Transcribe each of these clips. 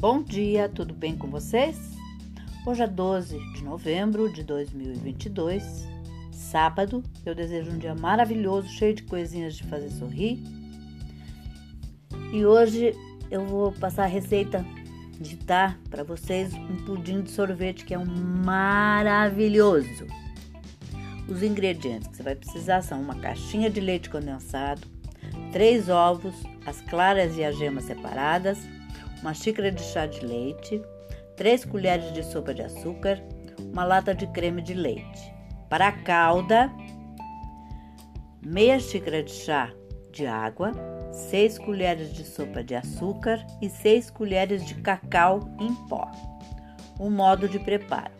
Bom dia, tudo bem com vocês? Hoje é 12 de novembro de 2022, sábado. Eu desejo um dia maravilhoso, cheio de coisinhas de fazer sorrir. E hoje eu vou passar a receita de dar para vocês um pudim de sorvete que é um maravilhoso. Os ingredientes que você vai precisar são uma caixinha de leite condensado, três ovos, as claras e as gemas separadas, uma xícara de chá de leite, 3 colheres de sopa de açúcar, uma lata de creme de leite. Para a calda, meia xícara de chá de água, 6 colheres de sopa de açúcar e 6 colheres de cacau em pó. O modo de preparo: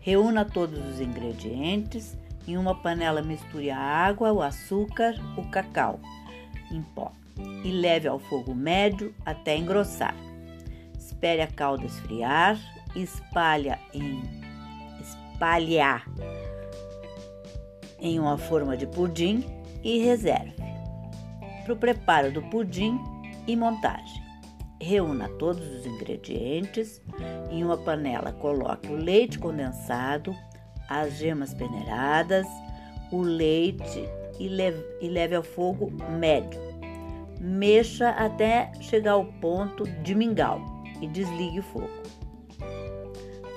reúna todos os ingredientes. Em uma panela, misture a água, o açúcar, o cacau em pó e leve ao fogo médio até engrossar. Espere a calda esfriar, espalha em espalhar em uma forma de pudim e reserve. Para o preparo do pudim e montagem, reúna todos os ingredientes. Em uma panela, coloque o leite condensado, as gemas peneiradas, o leite e leve, e leve ao fogo médio. Mexa até chegar ao ponto de mingau e desligue o fogo.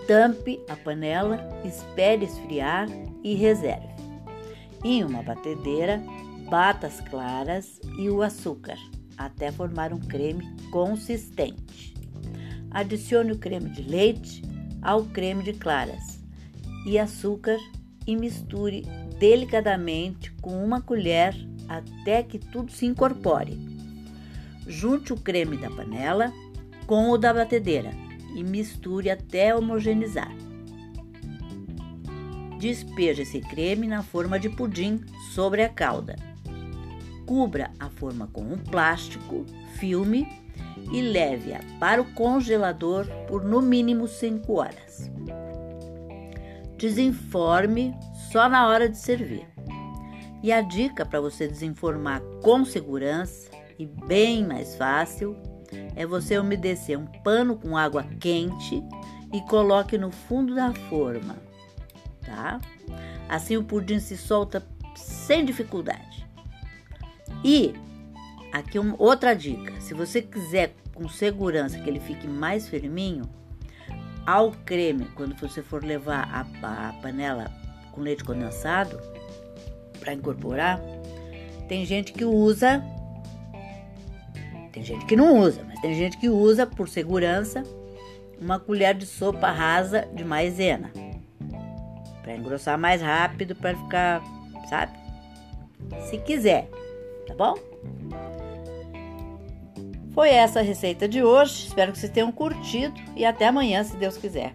Tampe a panela, espere esfriar e reserve. Em uma batedeira, bata as claras e o açúcar até formar um creme consistente. Adicione o creme de leite ao creme de claras e açúcar e misture delicadamente com uma colher até que tudo se incorpore. Junte o creme da panela com o da batedeira e misture até homogeneizar. Despeje esse creme na forma de pudim sobre a calda. Cubra a forma com um plástico, filme e leve-a para o congelador por no mínimo 5 horas. Desinforme só na hora de servir. E a dica para você desinformar com segurança e bem mais fácil é você umedecer um pano com água quente e coloque no fundo da forma, tá? Assim o pudim se solta sem dificuldade. E aqui uma outra dica: se você quiser com segurança que ele fique mais firminho, ao creme, quando você for levar a, a panela com leite condensado para incorporar, tem gente que usa tem gente que não usa, mas tem gente que usa por segurança uma colher de sopa rasa de maisena para engrossar mais rápido, para ficar, sabe? Se quiser, tá bom? Foi essa a receita de hoje. Espero que vocês tenham curtido e até amanhã, se Deus quiser.